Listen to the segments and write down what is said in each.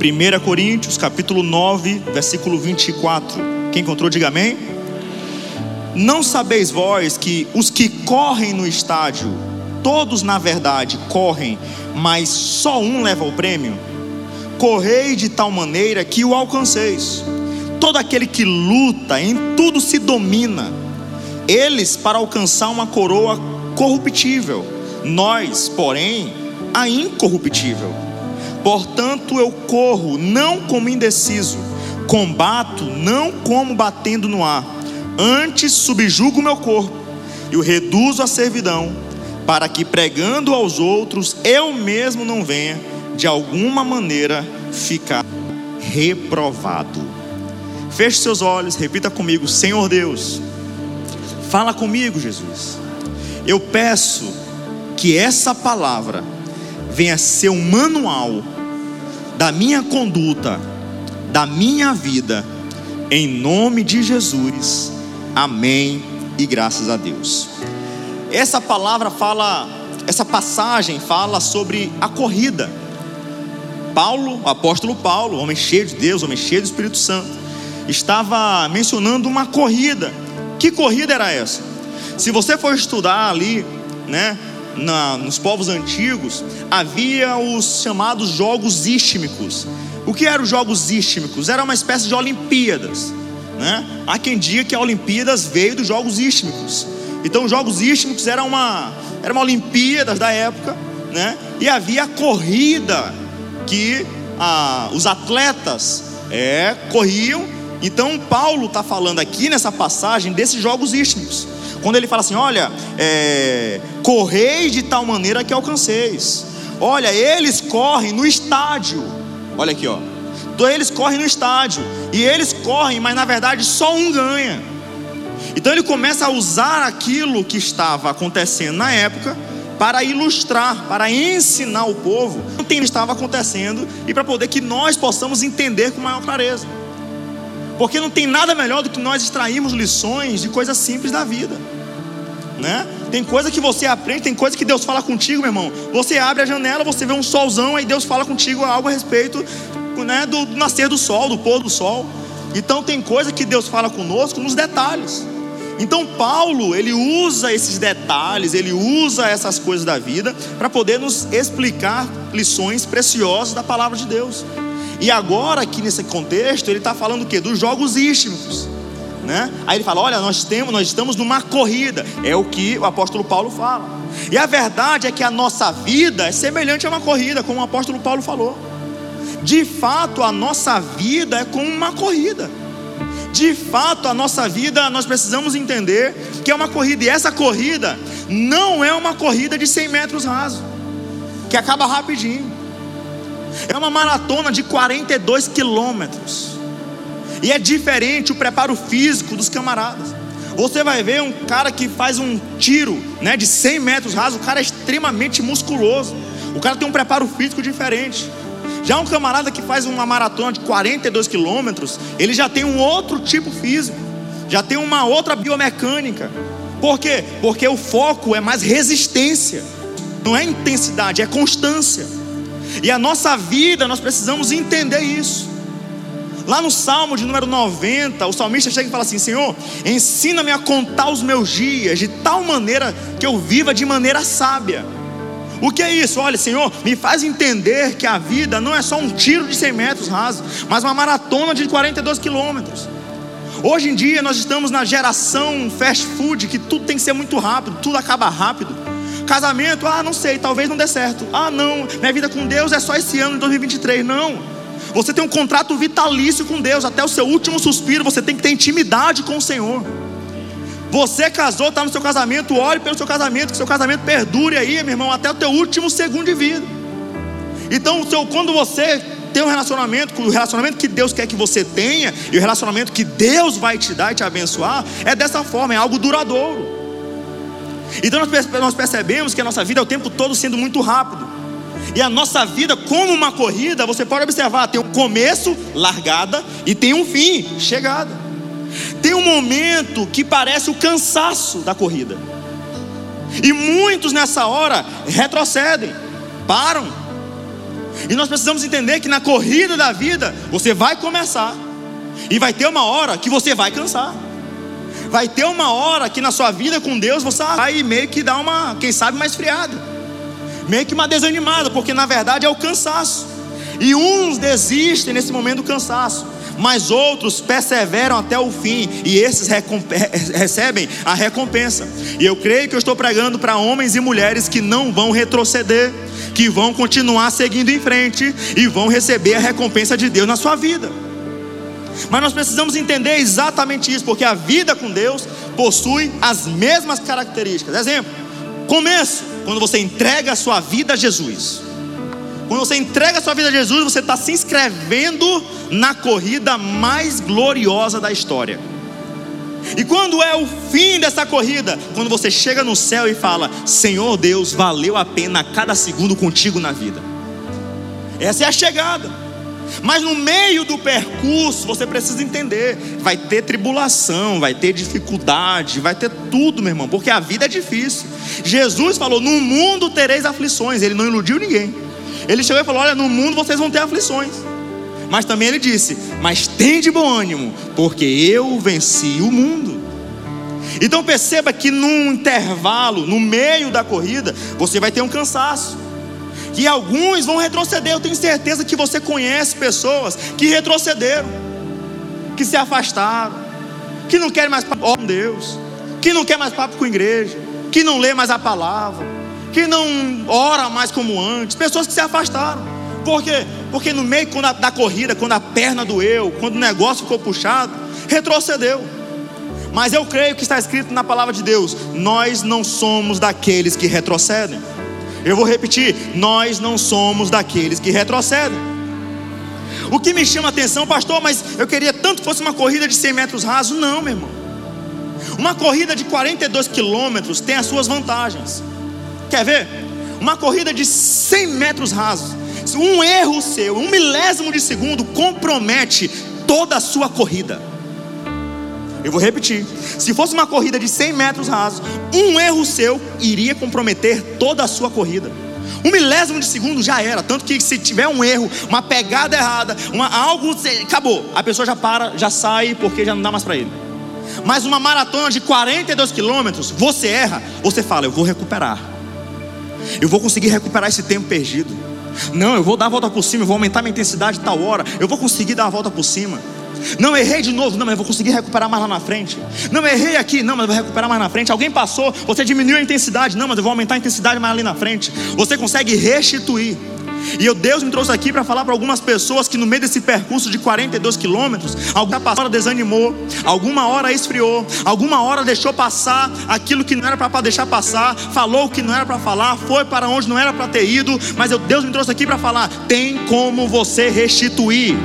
1 Coríntios, capítulo 9, versículo 24. Quem encontrou, diga amém. Não sabeis vós que os que correm no estádio, todos na verdade correm, mas só um leva o prêmio? Correi de tal maneira que o alcanceis. Todo aquele que luta em tudo se domina. Eles para alcançar uma coroa corruptível, nós, porém, a incorruptível. Portanto, eu corro não como indeciso, combato não como batendo no ar Antes subjugo o meu corpo e o reduzo à servidão, para que pregando aos outros eu mesmo não venha de alguma maneira ficar reprovado. Feche seus olhos, repita comigo: Senhor Deus, fala comigo, Jesus. Eu peço que essa palavra venha ser um manual da minha conduta, da minha vida, em nome de Jesus. Amém e graças a Deus. Essa palavra fala, essa passagem fala sobre a corrida. Paulo, apóstolo Paulo, homem cheio de Deus, homem cheio do Espírito Santo, estava mencionando uma corrida. Que corrida era essa? Se você for estudar ali, né, na, nos povos antigos, havia os chamados jogos istmicos. O que eram os jogos istmicos? Era uma espécie de Olimpíadas né? Há quem diga que a Olimpíadas veio dos Jogos Istmicos. Então, os Jogos Istmicos era uma, era uma Olimpíadas da época, né? E havia a corrida que os atletas é, corriam. Então, Paulo está falando aqui nessa passagem desses Jogos Istmicos. Quando ele fala assim: Olha, é, correi de tal maneira que alcanceis. Olha, eles correm no estádio. Olha aqui, ó. Então eles correm no estádio. E eles correm, mas na verdade só um ganha. Então ele começa a usar aquilo que estava acontecendo na época para ilustrar, para ensinar o povo o que estava acontecendo e para poder que nós possamos entender com maior clareza. Porque não tem nada melhor do que nós extrairmos lições de coisas simples da vida. Né? Tem coisa que você aprende, tem coisa que Deus fala contigo, meu irmão. Você abre a janela, você vê um solzão, aí Deus fala contigo algo a respeito né, do, nascer do sol, do pôr do sol. Então tem coisa que Deus fala conosco nos detalhes. Então Paulo, ele usa esses detalhes, ele usa essas coisas da vida para poder nos explicar lições preciosas da palavra de Deus. E agora aqui nesse contexto, ele está falando o quê? Dos jogos istmicos. Né? Aí ele fala: olha, nós temos, nós estamos numa corrida. É o que o apóstolo Paulo fala. E a verdade é que a nossa vida é semelhante a uma corrida, como o apóstolo Paulo falou. De fato, a nossa vida é como uma corrida. De fato, a nossa vida nós precisamos entender que é uma corrida, e essa corrida não é uma corrida de 100 metros raso, que acaba rapidinho. É uma maratona de 42 quilômetros, e é diferente o preparo físico dos camaradas. Você vai ver um cara que faz um tiro né, de 100 metros raso, o cara é extremamente musculoso, o cara tem um preparo físico diferente. Já um camarada que faz uma maratona de 42 quilômetros, ele já tem um outro tipo físico, já tem uma outra biomecânica. Por quê? Porque o foco é mais resistência, não é intensidade, é constância. E a nossa vida, nós precisamos entender isso. Lá no Salmo de número 90, o salmista chega e fala assim: Senhor, ensina-me a contar os meus dias de tal maneira que eu viva de maneira sábia. O que é isso? Olha, Senhor, me faz entender que a vida não é só um tiro de 100 metros raso, mas uma maratona de 42 quilômetros. Hoje em dia nós estamos na geração fast food, que tudo tem que ser muito rápido, tudo acaba rápido. Casamento, ah, não sei, talvez não dê certo. Ah, não, minha vida com Deus é só esse ano, em 2023. Não. Você tem um contrato vitalício com Deus, até o seu último suspiro, você tem que ter intimidade com o Senhor. Você casou, está no seu casamento, ore pelo seu casamento, que seu casamento perdure aí, meu irmão, até o teu último segundo de vida. Então, seu, quando você tem um relacionamento, o relacionamento que Deus quer que você tenha, e o relacionamento que Deus vai te dar e te abençoar, é dessa forma, é algo duradouro. Então nós percebemos que a nossa vida é o tempo todo sendo muito rápido. E a nossa vida, como uma corrida, você pode observar, tem um começo, largada, e tem um fim, chegada. Tem um momento que parece o cansaço da corrida. E muitos nessa hora retrocedem, param. E nós precisamos entender que na corrida da vida, você vai começar, e vai ter uma hora que você vai cansar. Vai ter uma hora que na sua vida com Deus você vai meio que dar uma, quem sabe, mais friada, meio que uma desanimada, porque na verdade é o cansaço. E uns desistem nesse momento do cansaço, mas outros perseveram até o fim, e esses recebem a recompensa. E eu creio que eu estou pregando para homens e mulheres que não vão retroceder, que vão continuar seguindo em frente e vão receber a recompensa de Deus na sua vida. Mas nós precisamos entender exatamente isso, porque a vida com Deus possui as mesmas características. Exemplo: começo, quando você entrega a sua vida a Jesus. Quando você entrega a sua vida a Jesus, você está se inscrevendo na corrida mais gloriosa da história. E quando é o fim dessa corrida, quando você chega no céu e fala: Senhor Deus, valeu a pena cada segundo contigo na vida. Essa é a chegada. Mas no meio do percurso, você precisa entender: vai ter tribulação, vai ter dificuldade, vai ter tudo, meu irmão, porque a vida é difícil. Jesus falou: No mundo tereis aflições. Ele não iludiu ninguém. Ele chegou e falou: Olha, no mundo vocês vão ter aflições. Mas também ele disse: Mas tem de bom ânimo, porque eu venci o mundo. Então perceba que num intervalo, no meio da corrida, você vai ter um cansaço que alguns vão retroceder. Eu tenho certeza que você conhece pessoas que retrocederam, que se afastaram, que não querem mais papo com Deus, que não quer mais papo com a igreja, que não lê mais a palavra, que não ora mais como antes, pessoas que se afastaram. Por quê? Porque no meio da corrida, quando a perna doeu, quando o negócio ficou puxado, retrocedeu. Mas eu creio que está escrito na palavra de Deus: nós não somos daqueles que retrocedem. Eu vou repetir: nós não somos daqueles que retrocedem. O que me chama a atenção, pastor, mas eu queria tanto que fosse uma corrida de 100 metros rasos. Não, meu irmão. Uma corrida de 42 quilômetros tem as suas vantagens. Quer ver? Uma corrida de 100 metros rasos. Um erro seu, um milésimo de segundo, compromete toda a sua corrida. Eu vou repetir. Se fosse uma corrida de 100 metros rasos, um erro seu iria comprometer toda a sua corrida. Um milésimo de segundo já era. Tanto que se tiver um erro, uma pegada errada, uma, algo, acabou. A pessoa já para, já sai, porque já não dá mais para ele. Mas uma maratona de 42 quilômetros, você erra, você fala, eu vou recuperar. Eu vou conseguir recuperar esse tempo perdido. Não, eu vou dar a volta por cima, eu vou aumentar minha intensidade tal hora. Eu vou conseguir dar a volta por cima. Não errei de novo, não, mas vou conseguir recuperar mais lá na frente. Não errei aqui, não, mas vou recuperar mais na frente. Alguém passou, você diminuiu a intensidade, não, mas eu vou aumentar a intensidade mais ali na frente. Você consegue restituir. E eu, Deus me trouxe aqui para falar para algumas pessoas que no meio desse percurso de 42 quilômetros, alguma hora desanimou, alguma hora esfriou, alguma hora deixou passar aquilo que não era para deixar passar, falou o que não era para falar, foi para onde não era para ter ido, mas eu, Deus me trouxe aqui para falar: tem como você restituir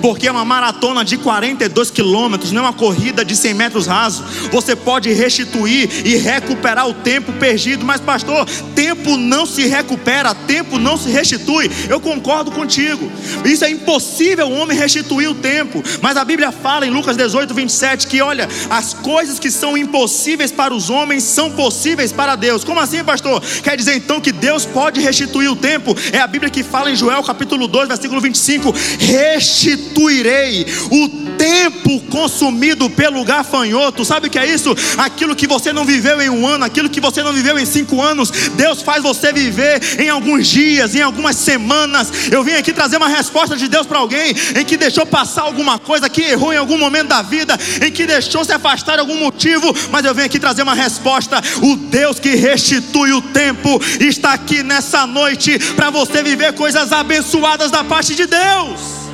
porque é uma maratona de 42 quilômetros, não é uma corrida de 100 metros rasos. Você pode restituir e recuperar o tempo perdido, mas, pastor, tempo não se recupera, tempo não se restitui. Eu concordo contigo, isso é impossível o homem restituir o tempo, mas a Bíblia fala em Lucas 18, 27 que, olha, as coisas que são impossíveis para os homens são possíveis para Deus. Como assim, pastor? Quer dizer então que Deus pode restituir o tempo? É a Bíblia que fala em Joel capítulo 2, versículo 25: restituir restituirei o tempo consumido pelo gafanhoto. Sabe o que é isso? Aquilo que você não viveu em um ano, aquilo que você não viveu em cinco anos, Deus faz você viver em alguns dias, em algumas semanas. Eu vim aqui trazer uma resposta de Deus para alguém em que deixou passar alguma coisa, que errou em algum momento da vida, em que deixou se afastar de algum motivo, mas eu venho aqui trazer uma resposta. O Deus que restitui o tempo está aqui nessa noite para você viver coisas abençoadas da parte de Deus.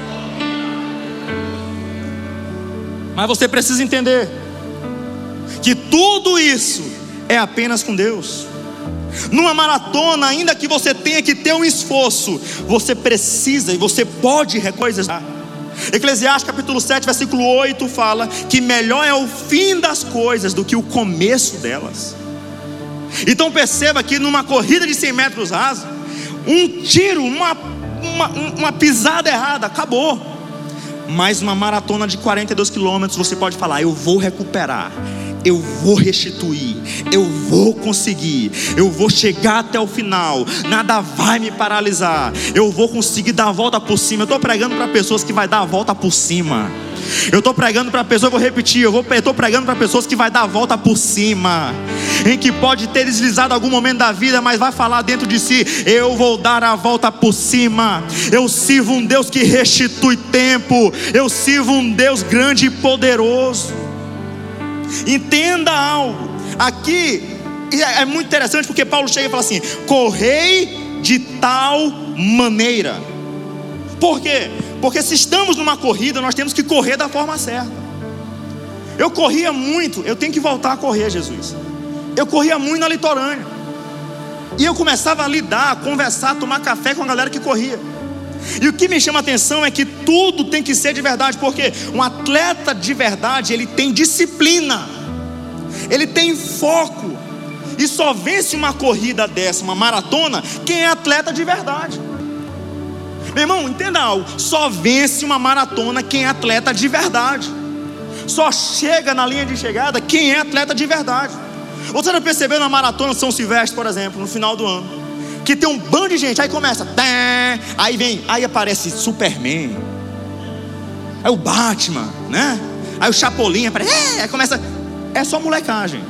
Mas você precisa entender que tudo isso é apenas com Deus. Numa maratona, ainda que você tenha que ter um esforço, você precisa e você pode recoisar. Eclesiastes capítulo 7, versículo 8 fala que melhor é o fim das coisas do que o começo delas. Então perceba que numa corrida de 100 metros rasos, um tiro, uma, uma, uma pisada errada, acabou. Mas uma maratona de 42 quilômetros você pode falar: Eu vou recuperar eu vou restituir, eu vou conseguir, eu vou chegar até o final, nada vai me paralisar, eu vou conseguir dar a volta por cima. Eu estou pregando para pessoas que vai dar a volta por cima. Eu estou pregando para pessoas, vou repetir, eu estou pregando para pessoas que vai dar a volta por cima, em que pode ter deslizado algum momento da vida, mas vai falar dentro de si: eu vou dar a volta por cima. Eu sirvo um Deus que restitui tempo, eu sirvo um Deus grande e poderoso. Entenda algo, aqui é, é muito interessante porque Paulo chega e fala assim: correi de tal maneira. Por quê? Porque se estamos numa corrida, nós temos que correr da forma certa. Eu corria muito, eu tenho que voltar a correr, Jesus. Eu corria muito na litorânea. E eu começava a lidar, a conversar, a tomar café com a galera que corria. E o que me chama a atenção é que tudo tem que ser de verdade, porque um atleta de verdade, ele tem disciplina, ele tem foco, e só vence uma corrida dessa, uma maratona, quem é atleta de verdade. Meu irmão, entenda algo: só vence uma maratona quem é atleta de verdade. Só chega na linha de chegada quem é atleta de verdade. Você já percebeu na maratona São Silvestre, por exemplo, no final do ano, que tem um bando de gente, aí começa, aí vem, aí aparece Superman, aí o Batman, né? Aí o Chapolin aparece, é, aí começa, é só molecagem,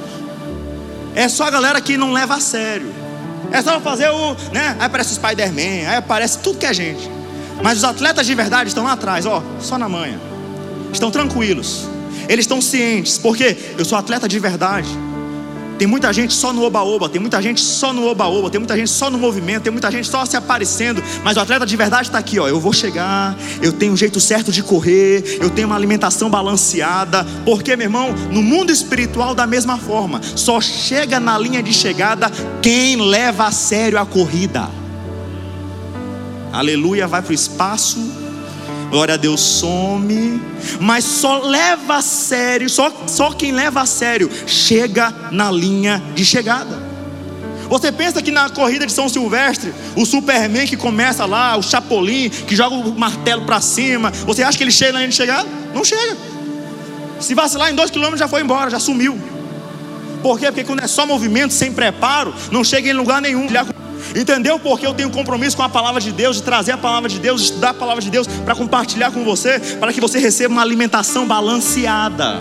é só a galera que não leva a sério. É só fazer o. Né? Aí aparece Spider-Man, aí aparece tudo que é gente. Mas os atletas de verdade estão lá atrás, ó, só na manhã. Estão tranquilos. Eles estão cientes, porque eu sou atleta de verdade. Tem muita gente só no oba-oba, tem muita gente só no oba-oba, tem muita gente só no movimento, tem muita gente só se aparecendo, mas o atleta de verdade está aqui, ó. Eu vou chegar, eu tenho um jeito certo de correr, eu tenho uma alimentação balanceada, porque, meu irmão, no mundo espiritual da mesma forma, só chega na linha de chegada quem leva a sério a corrida. Aleluia, vai para o espaço glória a Deus some, mas só leva a sério, só, só quem leva a sério chega na linha de chegada. Você pensa que na corrida de São Silvestre, o Superman que começa lá, o Chapolin que joga o martelo para cima, você acha que ele chega na linha de chegada? Não chega. Se vacilar em dois quilômetros já foi embora, já sumiu. Por quê? Porque quando é só movimento, sem preparo, não chega em lugar nenhum. Entendeu porque eu tenho compromisso com a palavra de Deus, de trazer a palavra de Deus, de estudar a palavra de Deus para compartilhar com você, para que você receba uma alimentação balanceada.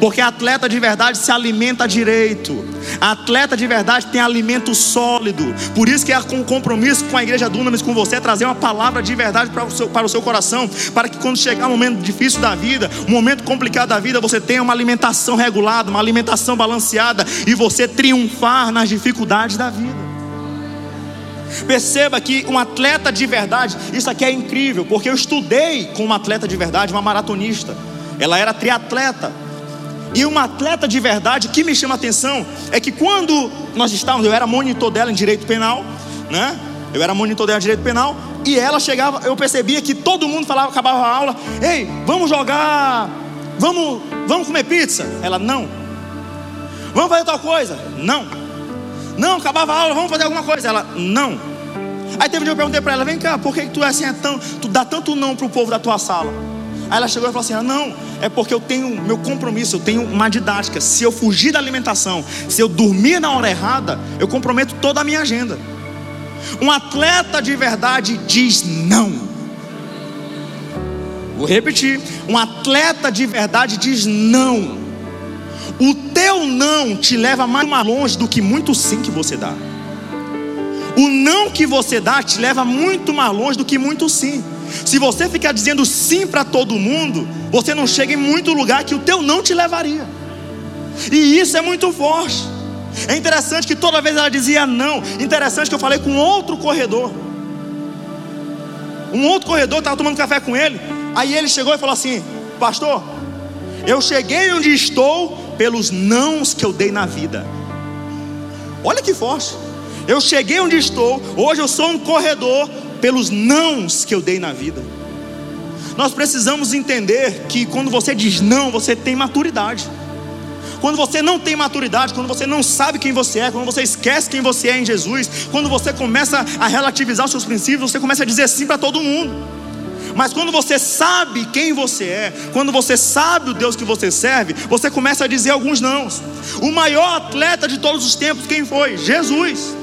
Porque atleta de verdade se alimenta direito. Atleta de verdade tem alimento sólido. Por isso que é com compromisso com a igreja Dunamis, com você, trazer uma palavra de verdade para o, seu, para o seu coração. Para que quando chegar um momento difícil da vida, um momento complicado da vida, você tenha uma alimentação regulada, uma alimentação balanceada. E você triunfar nas dificuldades da vida. Perceba que um atleta de verdade, isso aqui é incrível, porque eu estudei com uma atleta de verdade, uma maratonista. Ela era triatleta. E uma atleta de verdade, que me chama a atenção é que quando nós estávamos, eu era monitor dela em direito penal, né? Eu era monitor dela em direito penal, e ela chegava, eu percebia que todo mundo falava, acabava a aula, ei, vamos jogar, vamos, vamos comer pizza. Ela não. Vamos fazer tal coisa? Não. Não, acabava a aula, vamos fazer alguma coisa. Ela, não. Aí teve um dia eu perguntei para ela, vem cá, por que tu é assim, é tão, tu dá tanto não para o povo da tua sala? Aí ela chegou e falou assim: ah, não, é porque eu tenho meu compromisso, eu tenho uma didática. Se eu fugir da alimentação, se eu dormir na hora errada, eu comprometo toda a minha agenda. Um atleta de verdade diz não. Vou repetir: um atleta de verdade diz não. O teu não te leva mais longe do que muito sim que você dá. O não que você dá te leva muito mais longe do que muito sim. Se você ficar dizendo sim para todo mundo, você não chega em muito lugar que o teu não te levaria. E isso é muito forte. É interessante que toda vez ela dizia não. Interessante que eu falei com outro corredor. Um outro corredor estava tomando café com ele. Aí ele chegou e falou assim: Pastor, eu cheguei onde estou pelos nãos que eu dei na vida. Olha que forte. Eu cheguei onde estou, hoje eu sou um corredor pelos nãos que eu dei na vida. Nós precisamos entender que quando você diz não, você tem maturidade. Quando você não tem maturidade, quando você não sabe quem você é, quando você esquece quem você é em Jesus, quando você começa a relativizar os seus princípios, você começa a dizer sim para todo mundo. Mas quando você sabe quem você é, quando você sabe o Deus que você serve, você começa a dizer alguns nãos. O maior atleta de todos os tempos, quem foi? Jesus.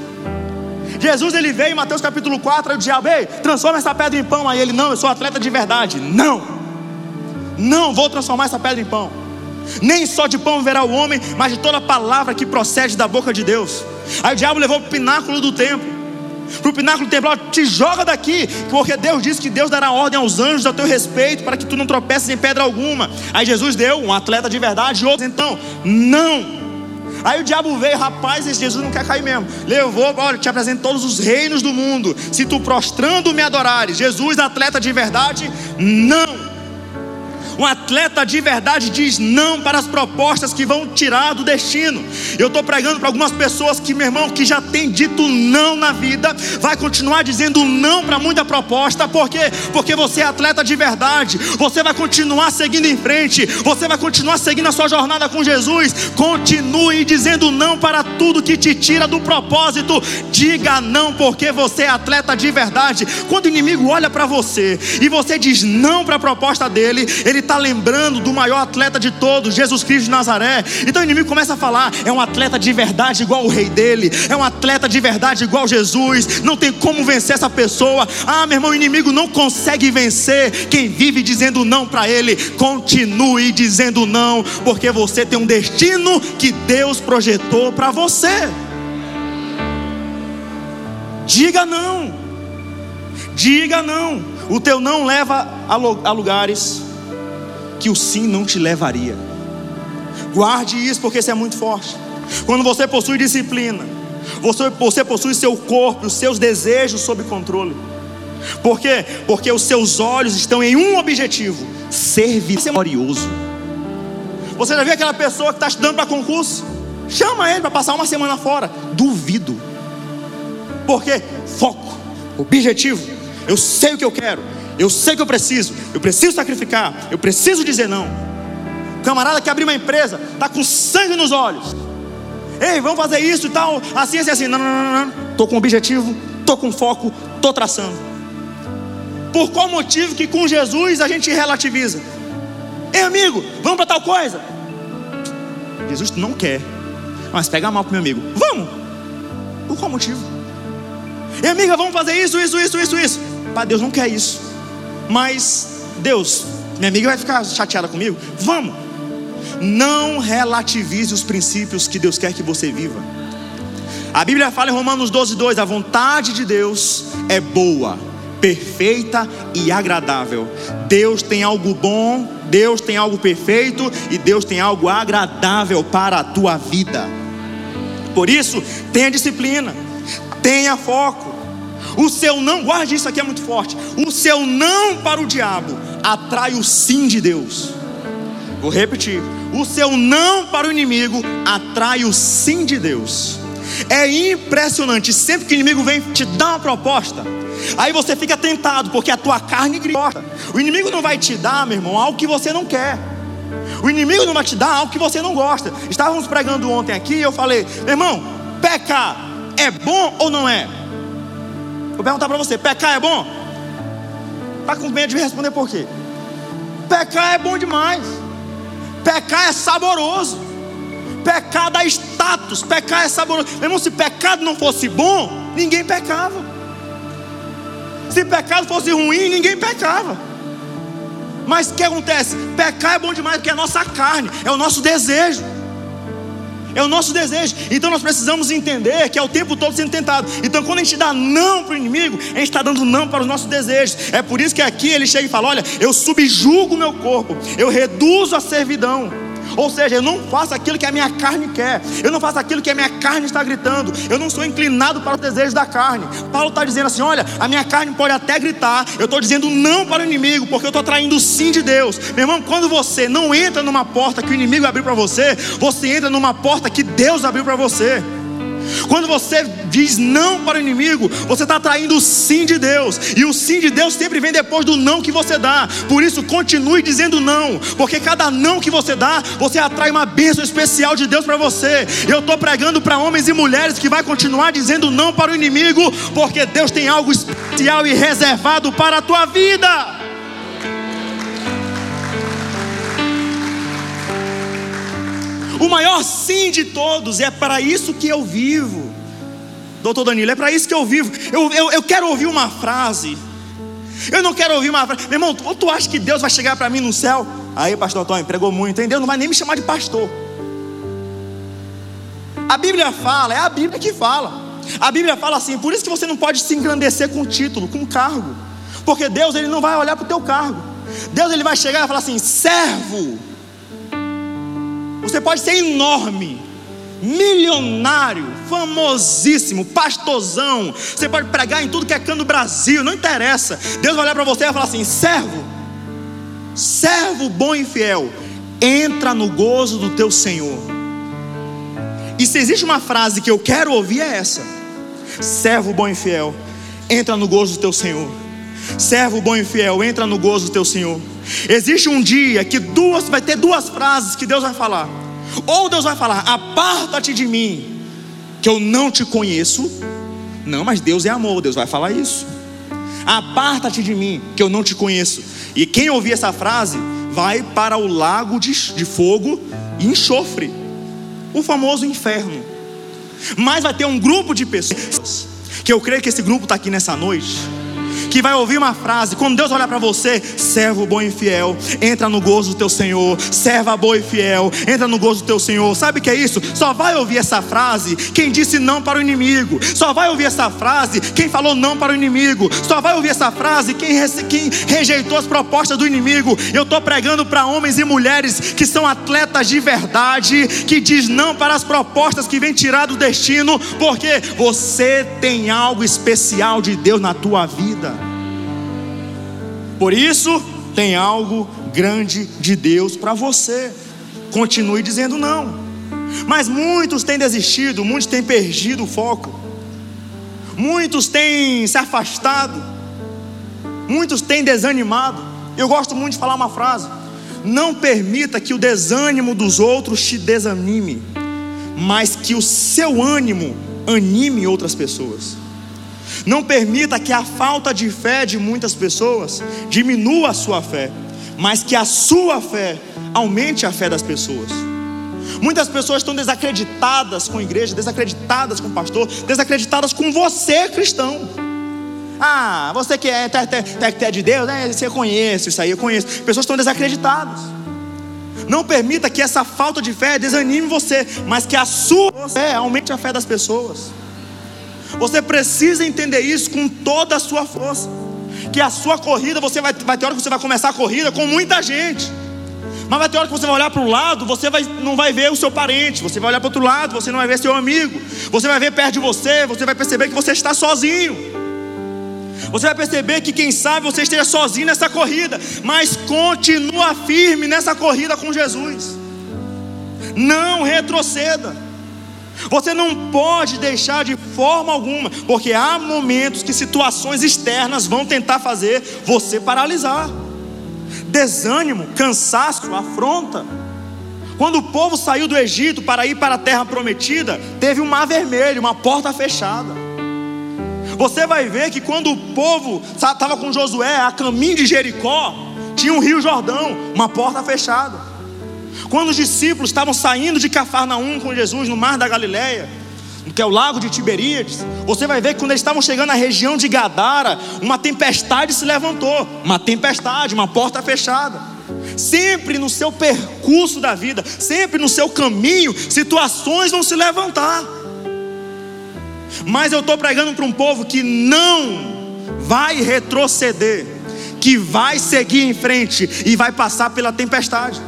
Jesus ele veio em Mateus capítulo 4, aí o diabo, ei, transforma essa pedra em pão. Aí ele, não, eu sou atleta de verdade. Não, não vou transformar essa pedra em pão. Nem só de pão verá o homem, mas de toda palavra que procede da boca de Deus. Aí o diabo levou o pináculo do templo. Para o pináculo templo, te joga daqui, porque Deus disse que Deus dará ordem aos anjos a teu respeito, para que tu não tropeces em pedra alguma. Aí Jesus deu, um atleta de verdade, outros então, não. Aí o diabo veio, rapaz, esse Jesus não quer cair mesmo. Levou, olha, te apresento todos os reinos do mundo. Se tu prostrando me adorares, Jesus, atleta de verdade, não. Um atleta de verdade diz não para as propostas que vão tirar do destino. Eu estou pregando para algumas pessoas que, meu irmão, que já tem dito não na vida, vai continuar dizendo não para muita proposta, por quê? Porque você é atleta de verdade, você vai continuar seguindo em frente, você vai continuar seguindo a sua jornada com Jesus. Continue dizendo não para tudo que te tira do propósito. Diga não, porque você é atleta de verdade. Quando o inimigo olha para você e você diz não para a proposta dele, ele está lembrando do maior atleta de todos, Jesus Cristo de Nazaré. Então o inimigo começa a falar: é um atleta de verdade igual o rei dele, é um atleta de verdade igual Jesus. Não tem como vencer essa pessoa. Ah, meu irmão, o inimigo não consegue vencer quem vive dizendo não para ele. Continue dizendo não, porque você tem um destino que Deus projetou para você. Diga não. Diga não. O teu não leva a lugares que o sim não te levaria. Guarde isso, porque isso é muito forte. Quando você possui disciplina, você, você possui seu corpo, os seus desejos sob controle. Por quê? Porque os seus olhos estão em um objetivo: servir glorioso. Você já viu aquela pessoa que está estudando para concurso? Chama ele para passar uma semana fora. Duvido. Por quê? Foco, objetivo. Eu sei o que eu quero. Eu sei que eu preciso, eu preciso sacrificar, eu preciso dizer não. O camarada que abriu uma empresa, está com sangue nos olhos. Ei, vamos fazer isso e tal, assim, assim, assim. Não, não, não, não. Estou com objetivo, estou com foco, estou traçando. Por qual motivo que com Jesus a gente relativiza? Ei, amigo, vamos para tal coisa. Jesus não quer, mas pega mal para meu amigo. Vamos. Por qual motivo? Ei, amiga, vamos fazer isso, isso, isso, isso, isso. Pai, Deus não quer isso. Mas, Deus, minha amiga vai ficar chateada comigo? Vamos. Não relativize os princípios que Deus quer que você viva. A Bíblia fala em Romanos 12, 2: a vontade de Deus é boa, perfeita e agradável. Deus tem algo bom, Deus tem algo perfeito e Deus tem algo agradável para a tua vida. Por isso, tenha disciplina, tenha foco, o seu não, guarde isso aqui é muito forte. O seu não para o diabo atrai o sim de Deus. Vou repetir. O seu não para o inimigo atrai o sim de Deus. É impressionante. Sempre que o inimigo vem te dar uma proposta, aí você fica tentado, porque a tua carne grita. O inimigo não vai te dar, meu irmão, algo que você não quer. O inimigo não vai te dar algo que você não gosta. Estávamos pregando ontem aqui e eu falei, meu irmão, pecar é bom ou não é? Vou perguntar para você: pecar é bom? Está com medo de me responder por quê? Pecar é bom demais. Pecar é saboroso. Pecar dá status. Pecar é saboroso. Meu irmão, se pecado não fosse bom, ninguém pecava. Se pecado fosse ruim, ninguém pecava. Mas o que acontece? Pecar é bom demais porque é a nossa carne, é o nosso desejo é o nosso desejo. Então nós precisamos entender que é o tempo todo sendo tentado. Então quando a gente dá não para o inimigo, a gente está dando não para os nossos desejos. É por isso que aqui ele chega e fala: Olha, eu subjugo o meu corpo, eu reduzo a servidão. Ou seja, eu não faço aquilo que a minha carne quer, eu não faço aquilo que a minha carne está gritando, eu não sou inclinado para os desejos da carne. Paulo está dizendo assim: olha, a minha carne pode até gritar, eu estou dizendo não para o inimigo, porque eu estou traindo o sim de Deus. Meu irmão, quando você não entra numa porta que o inimigo abriu para você, você entra numa porta que Deus abriu para você. Quando você diz não para o inimigo, você está traindo o sim de Deus. E o sim de Deus sempre vem depois do não que você dá. Por isso, continue dizendo não. Porque cada não que você dá, você atrai uma bênção especial de Deus para você. Eu estou pregando para homens e mulheres que vai continuar dizendo não para o inimigo. Porque Deus tem algo especial e reservado para a tua vida. O maior sim de todos, é para isso que eu vivo. Doutor Danilo, é para isso que eu vivo. Eu, eu, eu quero ouvir uma frase. Eu não quero ouvir uma frase. Meu irmão, tu, tu acha que Deus vai chegar para mim no céu? Aí, pastor Antônio, pregou muito? Deus não vai nem me chamar de pastor. A Bíblia fala, é a Bíblia que fala. A Bíblia fala assim, por isso que você não pode se engrandecer com título, com cargo. Porque Deus ele não vai olhar para o teu cargo. Deus ele vai chegar e falar assim: servo. Você pode ser enorme, milionário, famosíssimo, pastorzão. Você pode pregar em tudo que é canto do Brasil, não interessa. Deus vai olhar para você e vai falar assim: servo, servo bom e fiel, entra no gozo do teu Senhor. E se existe uma frase que eu quero ouvir é essa: servo bom e fiel, entra no gozo do teu Senhor. Servo bom e fiel, entra no gozo do teu Senhor. Existe um dia que duas vai ter duas frases que Deus vai falar. Ou Deus vai falar: "Aparta-te de mim, que eu não te conheço". Não, mas Deus é amor, Deus vai falar isso. Aparta-te de mim, que eu não te conheço. E quem ouvir essa frase vai para o lago de, de fogo e enxofre o famoso inferno. Mas vai ter um grupo de pessoas, que eu creio que esse grupo está aqui nessa noite que vai ouvir uma frase, quando Deus olhar para você, servo bom e fiel, entra no gozo do teu Senhor, serva boa e fiel, entra no gozo do teu Senhor. Sabe o que é isso? Só vai ouvir essa frase quem disse não para o inimigo, só vai ouvir essa frase quem falou não para o inimigo, só vai ouvir essa frase quem, quem rejeitou as propostas do inimigo. Eu estou pregando para homens e mulheres que são atletas de verdade, que diz não para as propostas que vem tirar do destino, porque você tem algo especial de Deus na tua vida. Por isso, tem algo grande de Deus para você. Continue dizendo não. Mas muitos têm desistido, muitos têm perdido o foco. Muitos têm se afastado. Muitos têm desanimado. Eu gosto muito de falar uma frase: Não permita que o desânimo dos outros te desanime, mas que o seu ânimo anime outras pessoas. Não permita que a falta de fé de muitas pessoas diminua a sua fé, mas que a sua fé aumente a fé das pessoas. Muitas pessoas estão desacreditadas com a igreja, desacreditadas com o pastor, desacreditadas com você, cristão. Ah, você que é, de Deus, né? Você conhece isso aí, eu conheço. Pessoas estão desacreditadas. Não permita que essa falta de fé desanime você, mas que a sua fé aumente a fé das pessoas. Você precisa entender isso com toda a sua força. Que a sua corrida, você vai, vai ter hora que você vai começar a corrida com muita gente. Mas vai ter hora que você vai olhar para o lado, você vai, não vai ver o seu parente. Você vai olhar para o outro lado, você não vai ver seu amigo. Você vai ver perto de você, você vai perceber que você está sozinho. Você vai perceber que quem sabe você esteja sozinho nessa corrida, mas continua firme nessa corrida com Jesus. Não retroceda. Você não pode deixar de forma alguma, porque há momentos que situações externas vão tentar fazer você paralisar. Desânimo, cansaço, afronta. Quando o povo saiu do Egito para ir para a terra prometida, teve um mar vermelho, uma porta fechada. Você vai ver que quando o povo estava com Josué a caminho de Jericó, tinha um rio Jordão, uma porta fechada. Quando os discípulos estavam saindo de Cafarnaum com Jesus no mar da Galileia, que é o lago de Tiberíades, você vai ver que quando eles estavam chegando na região de Gadara, uma tempestade se levantou, uma tempestade, uma porta fechada. Sempre no seu percurso da vida, sempre no seu caminho, situações vão se levantar. Mas eu estou pregando para um povo que não vai retroceder, que vai seguir em frente e vai passar pela tempestade.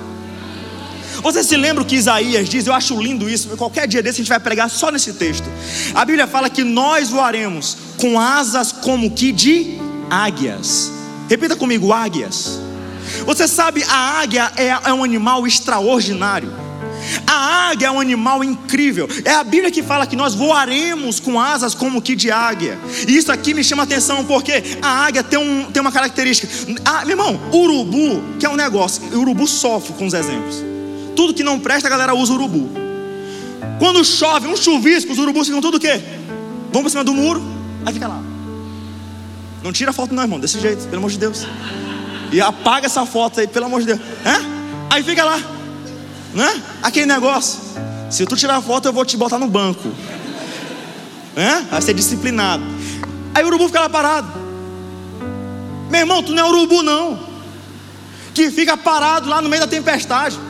Você se lembra o que Isaías diz? Eu acho lindo isso. Qualquer dia desse a gente vai pregar só nesse texto. A Bíblia fala que nós voaremos com asas como que de águias. Repita comigo: águias. Você sabe, a águia é, é um animal extraordinário. A águia é um animal incrível. É a Bíblia que fala que nós voaremos com asas como que de águia. E isso aqui me chama atenção porque a águia tem, um, tem uma característica. Ah, meu irmão, urubu, que é um negócio, urubu sofre com os exemplos tudo que não presta, a galera usa urubu. Quando chove, um chuvisco, os urubus ficam tudo o quê? Vão para cima do muro, aí fica lá. Não tira a foto não, irmão, desse jeito, pelo amor de Deus. E apaga essa foto aí, pelo amor de Deus. É? Aí fica lá. né? Aquele negócio. Se tu tirar foto, eu vou te botar no banco. Né? Vai ser disciplinado. Aí o urubu fica lá parado. Meu irmão, tu não é urubu, não. Que fica parado lá no meio da tempestade.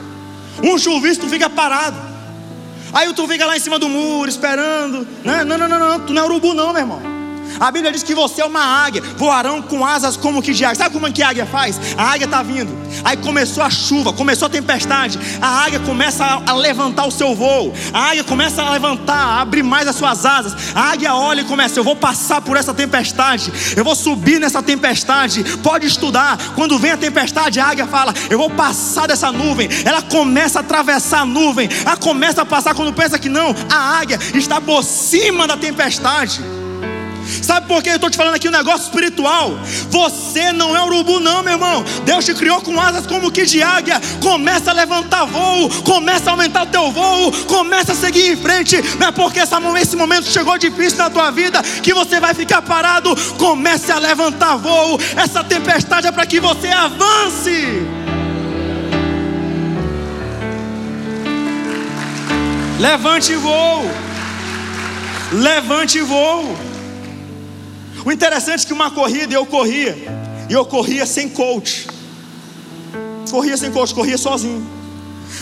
Um chuvisco, tu fica parado. Aí tu fica lá em cima do muro, esperando. Né? Não, não, não, não. Tu não é urubu, não, meu irmão. A Bíblia diz que você é uma águia, voarão com asas como que de águia. Sabe como é que a águia faz? A águia está vindo. Aí começou a chuva, começou a tempestade. A águia começa a, levantar o seu voo. A águia começa a levantar, a abrir mais as suas asas. A águia olha e começa: Eu vou passar por essa tempestade. Eu vou subir nessa tempestade. Pode estudar. Quando vem a tempestade, a águia fala: Eu vou passar dessa nuvem. Ela começa a atravessar a nuvem. Ela começa a passar quando pensa que não. A águia está por cima da tempestade. Sabe por que eu estou te falando aqui um negócio espiritual? Você não é urubu, não, meu irmão. Deus te criou com asas como que de águia. Começa a levantar voo, começa a aumentar o teu voo, começa a seguir em frente. Não é porque esse momento chegou difícil na tua vida que você vai ficar parado. Comece a levantar voo. Essa tempestade é para que você avance. Levante voo. Levante voo. O interessante é que uma corrida eu corria, e eu corria sem coach. Corria sem coach, corria sozinho.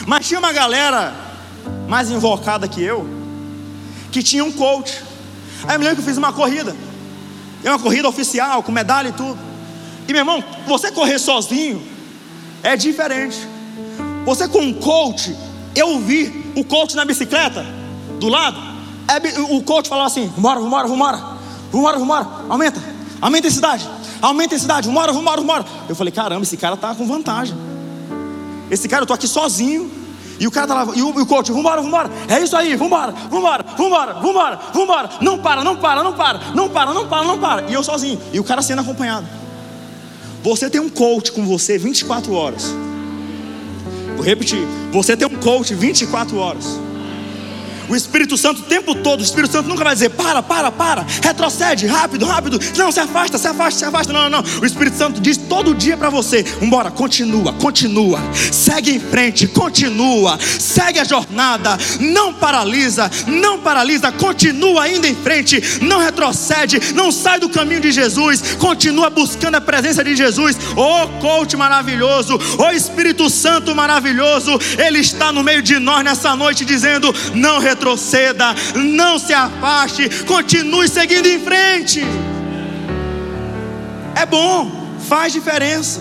Mas tinha uma galera mais invocada que eu, que tinha um coach. Aí eu me lembro que eu fiz uma corrida. É uma corrida oficial, com medalha e tudo. E meu irmão, você correr sozinho é diferente. Você com um coach, eu vi o coach na bicicleta do lado. É, o coach falava assim: vambora, vambora, vambora. Vambora, vambora, aumenta, aumenta a intensidade, aumenta a intensidade, vambora, vambora, vambora. Eu falei, caramba, esse cara tá com vantagem. Esse cara, eu tô aqui sozinho. E o cara tá lá, e o, e o coach, vambora, vambora, é isso aí, vambora, vambora, vambora, vambora, vambora, não para, não para, não para, não para, não para, não para. E eu sozinho, e o cara sendo acompanhado. Você tem um coach com você 24 horas. Vou repetir, você tem um coach 24 horas. O Espírito Santo o tempo todo, o Espírito Santo nunca vai dizer: para, para, para, retrocede, rápido, rápido. Não, se afasta, se afasta, se afasta. Não, não, não. O Espírito Santo diz todo dia para você: embora, continua, continua, segue em frente, continua, segue a jornada, não paralisa, não paralisa, continua indo em frente, não retrocede, não sai do caminho de Jesus, continua buscando a presença de Jesus. Oh, coach maravilhoso, oh Espírito Santo maravilhoso, Ele está no meio de nós nessa noite dizendo: não retrocede retroceda, não se afaste, continue seguindo em frente. É bom, faz diferença.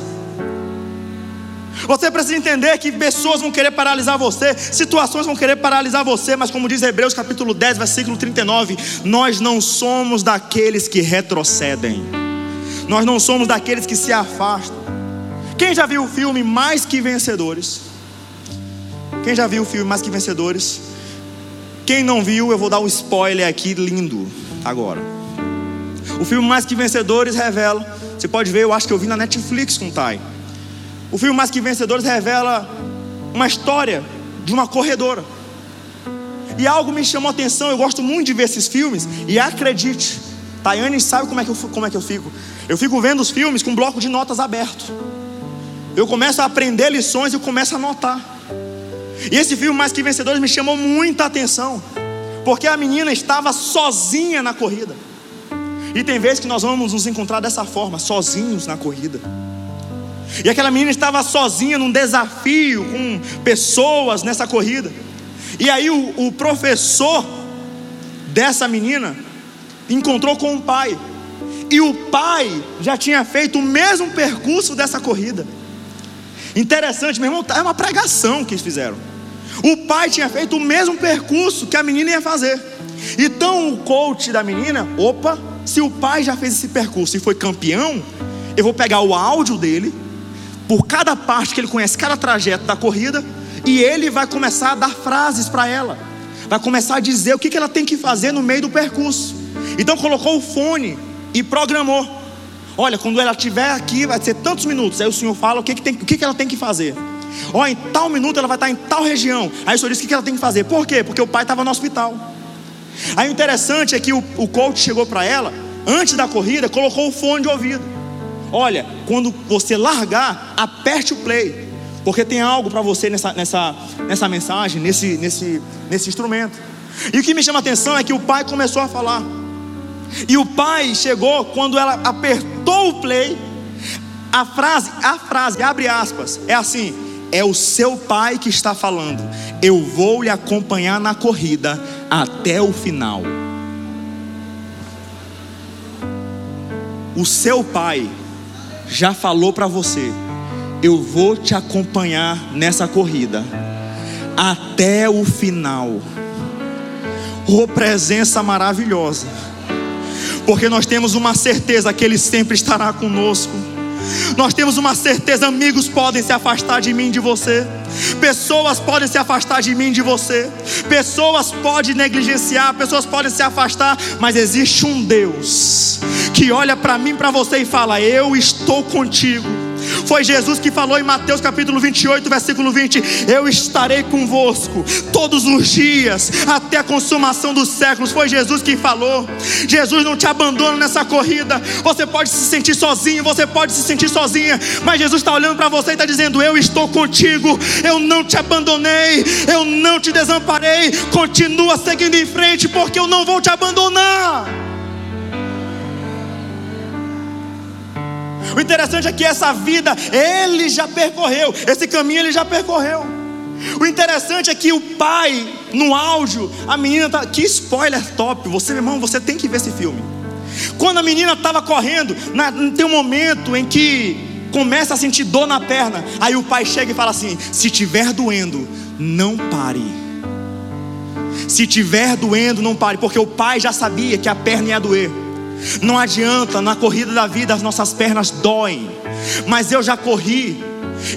Você precisa entender que pessoas vão querer paralisar você, situações vão querer paralisar você, mas como diz Hebreus capítulo 10, versículo 39, nós não somos daqueles que retrocedem. Nós não somos daqueles que se afastam. Quem já viu o filme Mais que Vencedores? Quem já viu o filme Mais que Vencedores? Quem não viu, eu vou dar um spoiler aqui lindo agora. O filme Mais que Vencedores revela, você pode ver, eu acho que eu vi na Netflix com o Tai. O filme Mais que Vencedores revela uma história de uma corredora. E algo me chamou a atenção, eu gosto muito de ver esses filmes, e acredite, Tayane sabe como é, que eu, como é que eu fico. Eu fico vendo os filmes com um bloco de notas aberto. Eu começo a aprender lições e começo a anotar. E esse filme Mais Que Vencedores me chamou muita atenção, porque a menina estava sozinha na corrida. E tem vezes que nós vamos nos encontrar dessa forma, sozinhos na corrida. E aquela menina estava sozinha num desafio com pessoas nessa corrida. E aí o, o professor dessa menina encontrou com o pai. E o pai já tinha feito o mesmo percurso dessa corrida. Interessante, meu irmão, é uma pregação que eles fizeram. O pai tinha feito o mesmo percurso que a menina ia fazer. Então o coach da menina, opa, se o pai já fez esse percurso e foi campeão, eu vou pegar o áudio dele, por cada parte que ele conhece, cada trajeto da corrida, e ele vai começar a dar frases para ela, vai começar a dizer o que, que ela tem que fazer no meio do percurso. Então colocou o fone e programou. Olha, quando ela estiver aqui, vai ser tantos minutos. Aí o senhor fala o que, que, tem, o que, que ela tem que fazer. Ó, oh, em tal minuto ela vai estar em tal região. Aí o senhor disse o que ela tem que fazer. Por quê? Porque o pai estava no hospital. Aí o interessante é que o, o coach chegou para ela, antes da corrida, colocou o fone de ouvido. Olha, quando você largar, aperte o play. porque tem algo para você nessa, nessa, nessa mensagem, nesse, nesse, nesse instrumento. E o que me chama a atenção é que o pai começou a falar. E o pai chegou quando ela apertou o play. A frase, a frase, abre aspas, é assim: é o seu pai que está falando. Eu vou lhe acompanhar na corrida até o final. O seu pai já falou para você: eu vou te acompanhar nessa corrida até o final. Oh, presença maravilhosa, porque nós temos uma certeza que Ele sempre estará conosco. Nós temos uma certeza: amigos podem se afastar de mim, de você, pessoas podem se afastar de mim, de você, pessoas podem negligenciar, pessoas podem se afastar, mas existe um Deus que olha para mim, para você e fala: Eu estou contigo. Foi Jesus que falou em Mateus capítulo 28, versículo 20: Eu estarei convosco todos os dias, até a consumação dos séculos. Foi Jesus que falou. Jesus não te abandona nessa corrida. Você pode se sentir sozinho, você pode se sentir sozinha, mas Jesus está olhando para você e está dizendo: Eu estou contigo, eu não te abandonei, eu não te desamparei. Continua seguindo em frente, porque eu não vou te abandonar. O interessante é que essa vida ele já percorreu, esse caminho ele já percorreu. O interessante é que o pai, no áudio, a menina tá. Que spoiler top! Você, meu irmão, você tem que ver esse filme. Quando a menina estava correndo, na, tem um momento em que começa a sentir dor na perna. Aí o pai chega e fala assim: se tiver doendo, não pare. Se tiver doendo, não pare, porque o pai já sabia que a perna ia doer. Não adianta, na corrida da vida as nossas pernas doem, mas eu já corri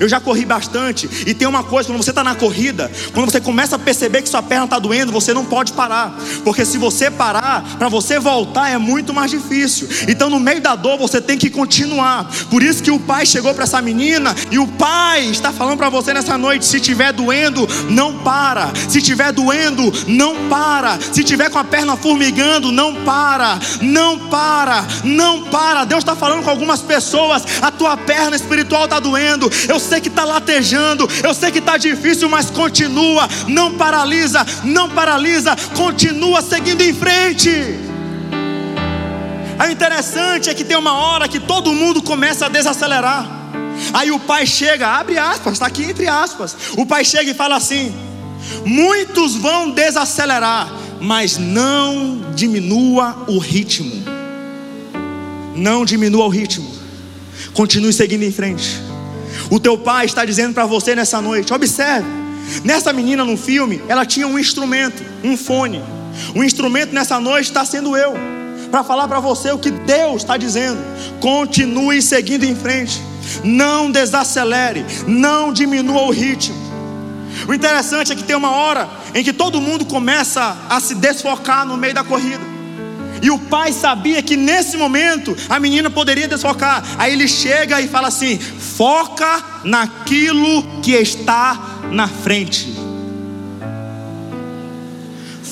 eu já corri bastante. E tem uma coisa: quando você está na corrida, quando você começa a perceber que sua perna está doendo, você não pode parar. Porque se você parar, para você voltar é muito mais difícil. Então, no meio da dor, você tem que continuar. Por isso que o pai chegou para essa menina e o pai está falando para você nessa noite: se estiver doendo, não para. Se estiver doendo, não para. Se estiver com a perna formigando, não para. Não para. Não para. Deus está falando com algumas pessoas: a tua perna espiritual está doendo. Eu sei que está latejando, eu sei que está difícil, mas continua, não paralisa, não paralisa, continua seguindo em frente. O interessante é que tem uma hora que todo mundo começa a desacelerar. Aí o pai chega, abre aspas, está aqui entre aspas. O pai chega e fala assim: muitos vão desacelerar, mas não diminua o ritmo. Não diminua o ritmo. Continue seguindo em frente. O teu pai está dizendo para você nessa noite: observe, nessa menina no filme, ela tinha um instrumento, um fone. O instrumento nessa noite está sendo eu, para falar para você o que Deus está dizendo. Continue seguindo em frente, não desacelere, não diminua o ritmo. O interessante é que tem uma hora em que todo mundo começa a se desfocar no meio da corrida. E o pai sabia que nesse momento a menina poderia desfocar. Aí ele chega e fala assim: foca naquilo que está na frente.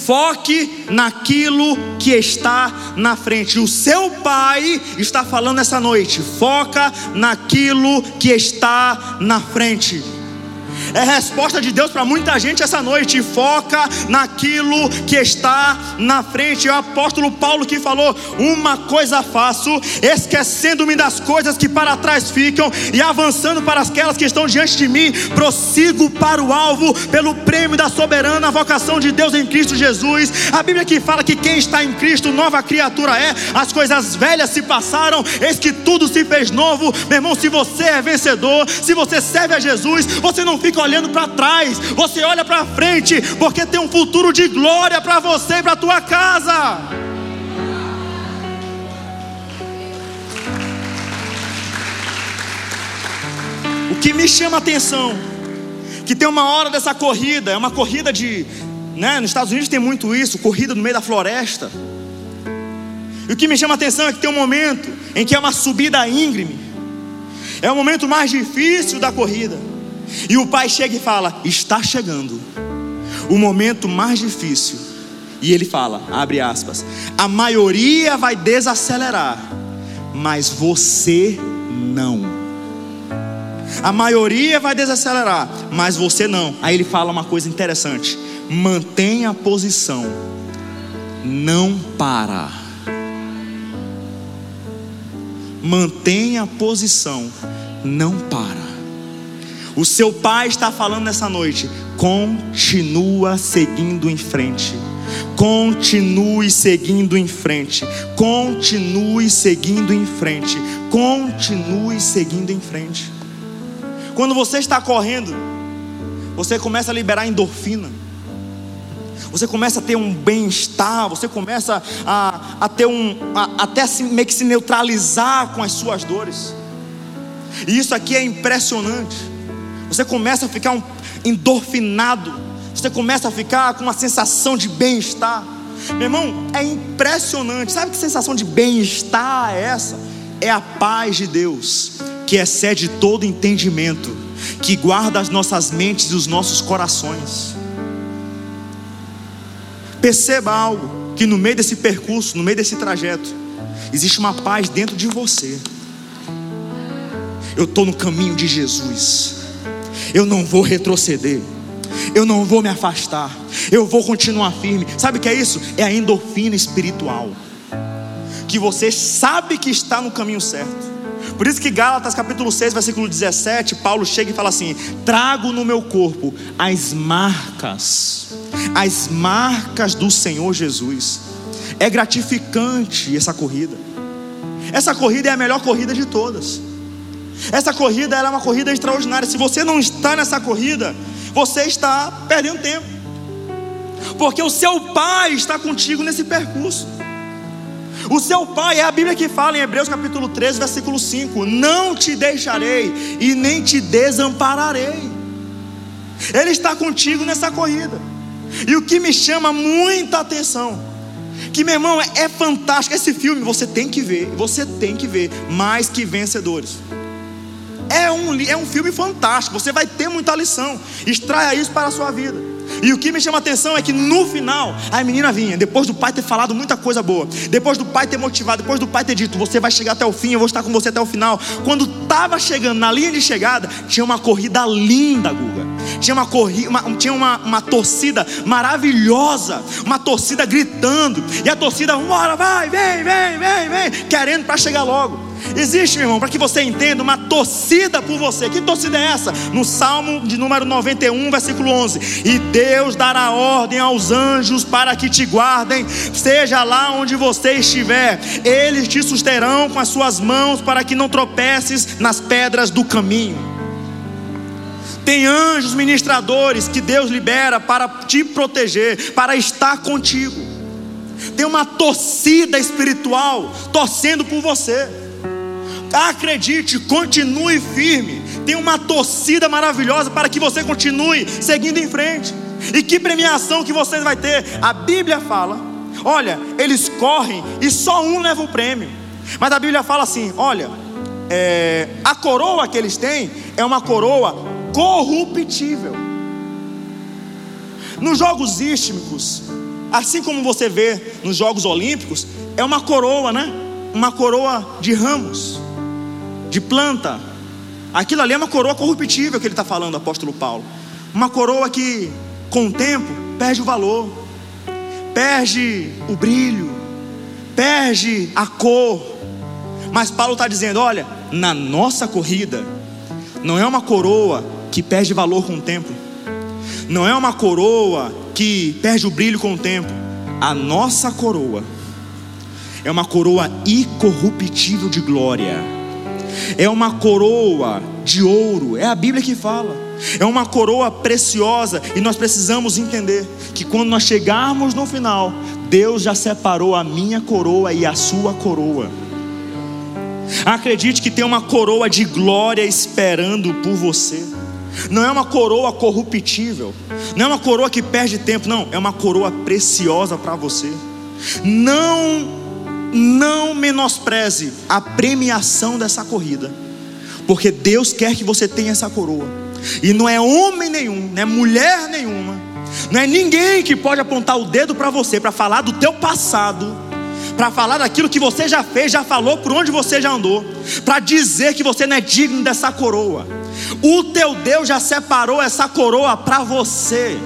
Foque naquilo que está na frente. O seu pai está falando essa noite. Foca naquilo que está na frente. É resposta de Deus para muita gente essa noite. Foca naquilo que está na frente. É o apóstolo Paulo que falou: Uma coisa faço, esquecendo-me das coisas que para trás ficam e avançando para aquelas que estão diante de mim, prossigo para o alvo pelo prêmio da soberana vocação de Deus em Cristo Jesus. A Bíblia que fala que quem está em Cristo, nova criatura é. As coisas velhas se passaram, eis que tudo se fez novo. Meu irmão, se você é vencedor, se você serve a Jesus, você não fica olhando para trás, você olha para frente, porque tem um futuro de glória para você e para a tua casa. O que me chama a atenção, que tem uma hora dessa corrida, é uma corrida de, né, nos Estados Unidos tem muito isso, corrida no meio da floresta. E o que me chama a atenção é que tem um momento em que é uma subida íngreme. É o momento mais difícil da corrida. E o pai chega e fala: Está chegando o momento mais difícil. E ele fala: abre aspas, a maioria vai desacelerar, mas você não. A maioria vai desacelerar, mas você não. Aí ele fala uma coisa interessante: mantenha a posição, não para. Mantenha a posição, não para. O seu pai está falando nessa noite: continua seguindo em frente. Continue seguindo em frente. Continue seguindo em frente. Continue seguindo em frente. Quando você está correndo, você começa a liberar endorfina. Você começa a ter um bem-estar, você começa a, a ter um. A, até se, meio que se neutralizar com as suas dores. E isso aqui é impressionante. Você começa a ficar um endorfinado. Você começa a ficar com uma sensação de bem-estar. Meu irmão, é impressionante. Sabe que sensação de bem-estar é essa? É a paz de Deus, que excede todo entendimento, que guarda as nossas mentes e os nossos corações. Perceba algo: que no meio desse percurso, no meio desse trajeto, existe uma paz dentro de você. Eu estou no caminho de Jesus, eu não vou retroceder, eu não vou me afastar, eu vou continuar firme. Sabe o que é isso? É a endorfina espiritual, que você sabe que está no caminho certo. Por isso que Gálatas capítulo 6, versículo 17, Paulo chega e fala assim: Trago no meu corpo as marcas, as marcas do Senhor Jesus. É gratificante essa corrida. Essa corrida é a melhor corrida de todas. Essa corrida é uma corrida extraordinária. Se você não está nessa corrida, você está perdendo tempo. Porque o seu pai está contigo nesse percurso. O seu pai, é a Bíblia que fala em Hebreus capítulo 13, versículo 5: Não te deixarei e nem te desampararei. Ele está contigo nessa corrida. E o que me chama muita atenção, que meu irmão é, é fantástico esse filme, você tem que ver, você tem que ver, mais que vencedores. É um, é um filme fantástico, você vai ter muita lição. Extraia isso para a sua vida. E o que me chama a atenção é que no final, a menina vinha, depois do pai ter falado muita coisa boa, depois do pai ter motivado, depois do pai ter dito: Você vai chegar até o fim, eu vou estar com você até o final. Quando estava chegando na linha de chegada, tinha uma corrida linda, Guga. Tinha uma, corrida, uma, tinha uma, uma torcida maravilhosa, uma torcida gritando, e a torcida, bora, vai, vem, vem, vem, vem, querendo para chegar logo. Existe, meu irmão, para que você entenda, uma torcida por você. Que torcida é essa? No Salmo de número 91, versículo 11: E Deus dará ordem aos anjos para que te guardem, seja lá onde você estiver, eles te susterão com as suas mãos para que não tropeces nas pedras do caminho. Tem anjos ministradores que Deus libera para te proteger, para estar contigo. Tem uma torcida espiritual torcendo por você. Acredite, continue firme. Tem uma torcida maravilhosa para que você continue seguindo em frente. E que premiação que você vai ter? A Bíblia fala: olha, eles correm e só um leva o prêmio. Mas a Bíblia fala assim: olha, é, a coroa que eles têm é uma coroa corruptível. Nos jogos istmicos, assim como você vê nos Jogos Olímpicos, é uma coroa, né? Uma coroa de ramos de planta. Aquilo ali é uma coroa corruptível que ele está falando, o apóstolo Paulo. Uma coroa que, com o tempo, perde o valor, perde o brilho, perde a cor. Mas Paulo está dizendo: olha, na nossa corrida, não é uma coroa que perde valor com o tempo, não é uma coroa que perde o brilho com o tempo. A nossa coroa é uma coroa incorruptível de glória é uma coroa de ouro, é a Bíblia que fala, é uma coroa preciosa, e nós precisamos entender que quando nós chegarmos no final, Deus já separou a minha coroa e a sua coroa. Acredite que tem uma coroa de glória esperando por você. Não é uma coroa corruptível, não é uma coroa que perde tempo, não, é uma coroa preciosa para você. Não não menospreze a premiação dessa corrida, porque Deus quer que você tenha essa coroa, e não é homem nenhum, não é mulher nenhuma, não é ninguém que pode apontar o dedo para você para falar do teu passado, para falar daquilo que você já fez, já falou, por onde você já andou, para dizer que você não é digno dessa coroa. O teu Deus já separou essa coroa para você.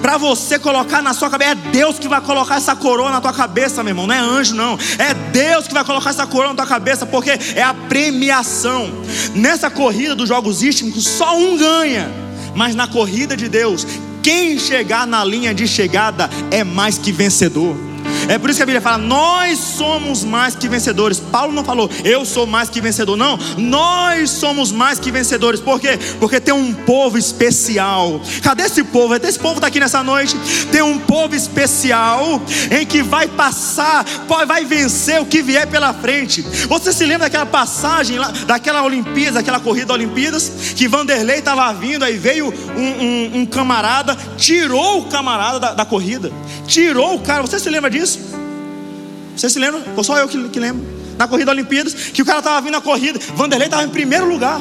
Para você colocar na sua cabeça, é Deus que vai colocar essa coroa na tua cabeça, meu irmão, não é anjo, não. É Deus que vai colocar essa coroa na tua cabeça, porque é a premiação. Nessa corrida dos jogos ísticos, só um ganha, mas na corrida de Deus, quem chegar na linha de chegada é mais que vencedor. É por isso que a Bíblia fala: nós somos mais que vencedores. Paulo não falou, eu sou mais que vencedor, não. Nós somos mais que vencedores. Por quê? Porque tem um povo especial. Cadê esse povo? Esse povo está aqui nessa noite. Tem um povo especial em que vai passar, vai vencer o que vier pela frente. Você se lembra daquela passagem, daquela Olimpíadas, daquela corrida Olimpíadas, que Vanderlei estava vindo, aí veio um, um, um, camarada, tirou o camarada da, da corrida, tirou o cara. Você se lembra disso? Você se lembra? Ou só eu que, que lembro? Na corrida Olimpíadas, que o cara estava vindo na corrida, Vanderlei estava em primeiro lugar.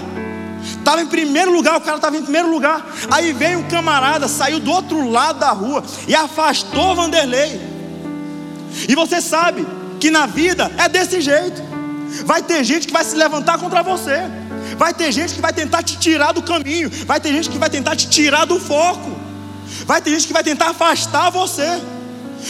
Estava em primeiro lugar, o cara estava em primeiro lugar. Aí veio um camarada, saiu do outro lado da rua e afastou Vanderlei. E você sabe que na vida é desse jeito. Vai ter gente que vai se levantar contra você. Vai ter gente que vai tentar te tirar do caminho. Vai ter gente que vai tentar te tirar do foco. Vai ter gente que vai tentar afastar você.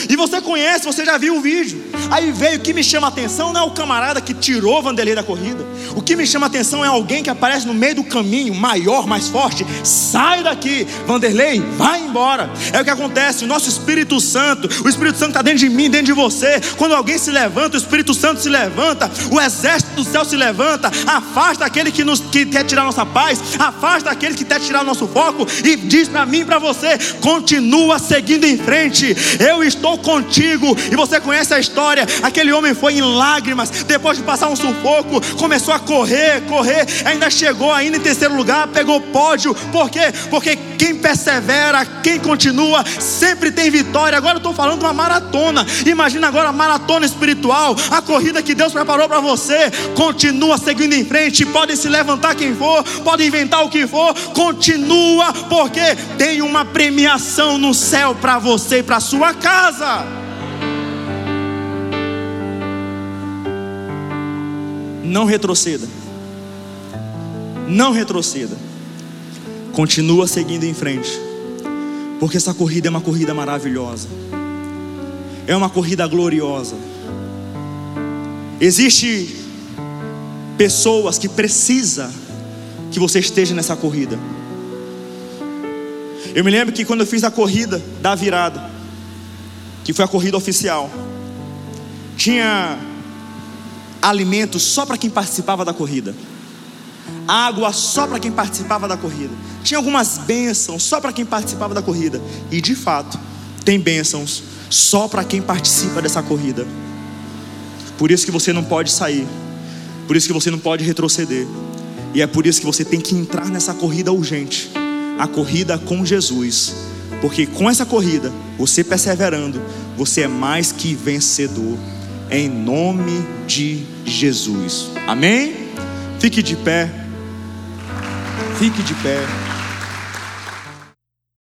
E você conhece, você já viu o vídeo. Aí veio o que me chama a atenção não é o camarada que tirou Vanderlei da corrida. O que me chama a atenção é alguém que aparece no meio do caminho, maior, mais forte. Sai daqui, Vanderlei, vai embora. É o que acontece. O nosso Espírito Santo, o Espírito Santo está dentro de mim, dentro de você. Quando alguém se levanta, o Espírito Santo se levanta, o exército do céu se levanta, afasta aquele que, nos, que quer tirar nossa paz, afasta aquele que quer tirar nosso foco e diz para mim e para você: continua seguindo em frente. Eu estou estou contigo. E você conhece a história: aquele homem foi em lágrimas, depois de passar um sufoco, começou a correr, correr, ainda chegou ainda em terceiro lugar, pegou pódio. Por quê? Porque quem persevera, quem continua, sempre tem vitória. Agora eu estou falando de uma maratona. Imagina agora a maratona espiritual, a corrida que Deus preparou para você. Continua seguindo em frente. Pode se levantar quem for, pode inventar o que for. Continua, porque tem uma premiação no céu para você e para sua casa casa. Não retroceda. Não retroceda. Continua seguindo em frente. Porque essa corrida é uma corrida maravilhosa. É uma corrida gloriosa. Existe pessoas que precisa que você esteja nessa corrida. Eu me lembro que quando eu fiz a corrida da virada, que foi a corrida oficial. Tinha alimento só para quem participava da corrida. Água só para quem participava da corrida. Tinha algumas bênçãos só para quem participava da corrida. E de fato, tem bênçãos só para quem participa dessa corrida. Por isso que você não pode sair. Por isso que você não pode retroceder. E é por isso que você tem que entrar nessa corrida urgente a corrida com Jesus porque com essa corrida, você perseverando, você é mais que vencedor. Em nome de Jesus. Amém? Fique de pé. Fique de pé.